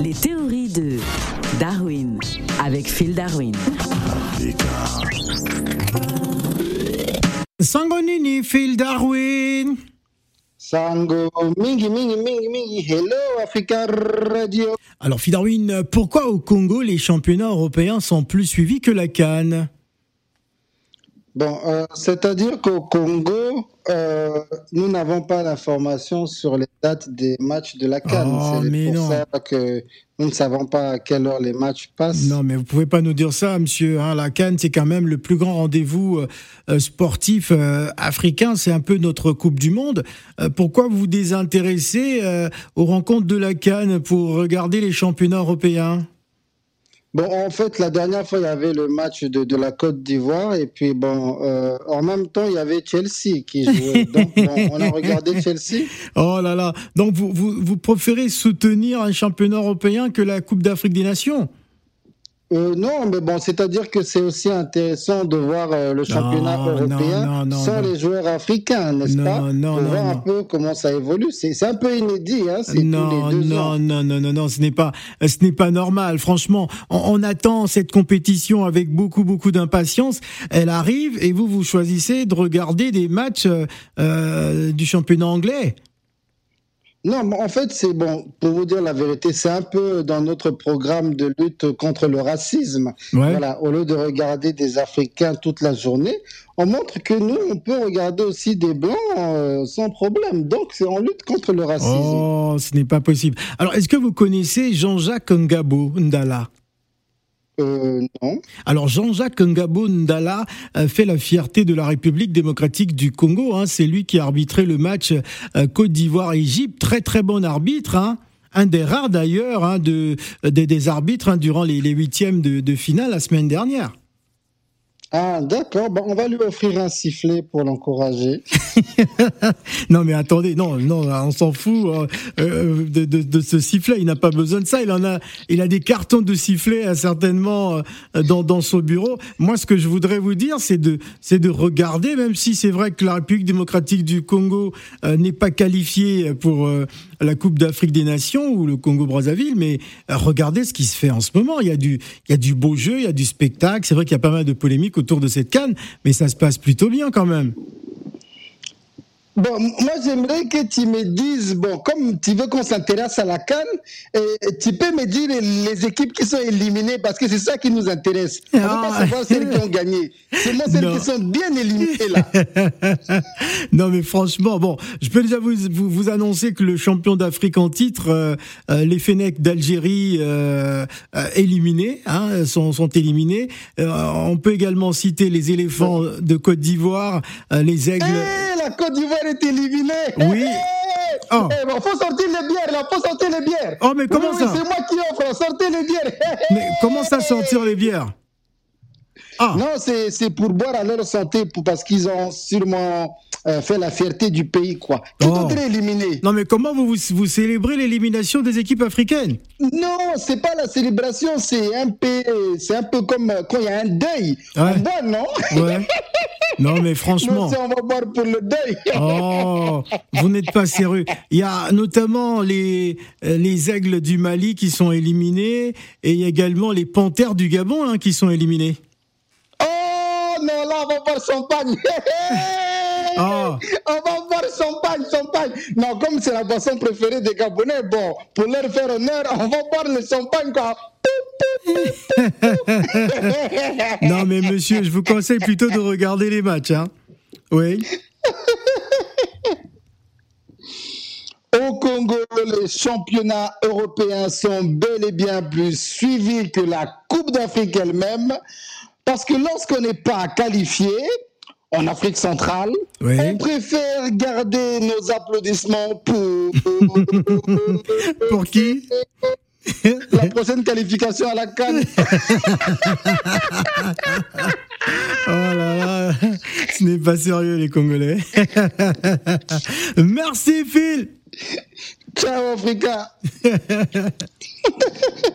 Les théories de Darwin avec Phil Darwin. Sangonini, Phil Darwin. Sango, mingi, mingi, mingi, mingi. Hello, Africa Radio. Alors, Phil Darwin, pourquoi au Congo les championnats européens sont plus suivis que la Cannes? Bon, euh, c'est-à-dire qu'au Congo, euh, nous n'avons pas d'informations sur les dates des matchs de la Cannes. Oh, c'est mais pour non. ça que nous ne savons pas à quelle heure les matchs passent. Non, mais vous pouvez pas nous dire ça, monsieur. hein. la Cannes, c'est quand même le plus grand rendez-vous euh, sportif euh, africain. C'est un peu notre Coupe du Monde. Euh, pourquoi vous vous désintéressez aux rencontres de la Cannes pour regarder les championnats européens? Bon, en fait, la dernière fois, il y avait le match de, de la Côte d'Ivoire. Et puis, bon, euh, en même temps, il y avait Chelsea qui jouait. Donc, bon, on a regardé Chelsea. Oh là là Donc vous, vous, vous préférez soutenir un championnat européen que la Coupe d'Afrique des Nations? Euh, non, mais bon, c'est-à-dire que c'est aussi intéressant de voir euh, le championnat Non, européen non, non, non, sans les joueurs africains, n'est-ce pas? non, Pour voir un peu comment ça évolue. C'est un peu inédit, hein, tous non, les deux non, non, non, non, non, ce n'est pas, ce n'est pas normal. Franchement, on, on attend cette compétition avec beaucoup, beaucoup d'impatience. Elle arrive et vous, vous choisissez de regarder des matchs euh, euh, du championnat anglais. Non, mais en fait, c'est bon, pour vous dire la vérité, c'est un peu dans notre programme de lutte contre le racisme. Ouais. Voilà, au lieu de regarder des Africains toute la journée, on montre que nous, on peut regarder aussi des Blancs euh, sans problème. Donc, c'est en lutte contre le racisme. Oh, ce n'est pas possible. Alors, est-ce que vous connaissez Jean-Jacques Ngabo Ndala? Euh. Alors Jean-Jacques Ngabo Ndala euh, fait la fierté de la République démocratique du Congo. hein. C'est lui qui a arbitré le match euh, Côte d'Ivoire-Égypte. Très très bon arbitre. hein. Un des rares d'ailleurs hein, de, des, arbitres hein, durant les, huitièmes de finale la semaine dernière. Ah, d'accord. Bon, on va lui offrir un sifflet pour l'encourager. Non mais attendez, non, non, on s'en fout euh, euh, de, ce sifflet. Il n'a pas besoin de ça. Il en a, il a des cartons de sifflet euh, certainement euh, dans, son bureau. Moi, ce que je voudrais vous dire, c'est de, c'est de regarder, même si c'est vrai que la République démocratique du Congo euh, n'est pas qualifiée pour la Coupe d'Afrique des Nations ou le Congo Brazzaville, mais euh, regardez ce qui se fait en ce moment. Il y a du, il y a du beau jeu, il y a du spectacle. C'est vrai qu'il y a pas mal de polémiques autour de cette canne, mais ça se passe plutôt bien quand même. Bon, moi j'aimerais que tu me dises, bon, comme tu veux qu'on s'intéresse à la Cannes, et tu peux me dire les, les équipes qui sont éliminées, parce que c'est ça qui nous intéresse. On ne veut Ah. pas savoir celles qui ont gagné. C'est moi celles Non. qui sont bien éliminées là. non mais franchement, bon, je peux déjà vous, vous, vous annoncer que le champion d'Afrique en titre, euh, euh, les Fennecs d'Algérie euh, euh, éliminés, hein, sont, sont éliminés. Euh, on peut également citer les éléphants de Côte d'Ivoire, les aigles. Eh, la Côte d'Ivoire est éliminée. Oui. Eh, Oh. eh, bon, faut sortir les bières, là, faut sortir les bières. Oh, mais comment Oui, ça oui, C'est moi qui offre, sortez les bières. Mais comment ça sortir les bières Ah, Non, c'est c'est pour boire à leur santé, pour, parce qu'ils ont sûrement euh, fait la fierté du pays, quoi. Tout Oh. est éliminé. non mais comment vous, vous, vous célébrez l'élimination des équipes africaines Non, c'est pas la célébration, c'est un peu, c'est un peu comme euh, quand il y a un deuil. Ouais. On boit, non Ouais. Non mais franchement. On va boire pour le deuil. Oh, vous n'êtes pas sérieux. Il y a notamment les, les aigles du Mali qui sont éliminés et il y a également les panthères du Gabon hein, qui sont éliminés. Oh non, là, on va boire champagne. Ah. On va boire champagne, champagne. Non, comme c'est la boisson préférée des Gabonais, bon, pour leur faire honneur, on va boire le champagne, quoi. Non mais monsieur, je vous conseille plutôt de regarder les matchs. Hein. Oui. Au Congo, les championnats européens sont bel et bien plus suivis que la Coupe d'Afrique elle-même, parce que lorsqu'on n'est pas qualifié, en Afrique centrale, Oui. on préfère garder nos applaudissements pour Pour qui? la prochaine qualification à la Cannes. Oh là là, ce n'est pas sérieux les Congolais. Merci Phil. Ciao Africa.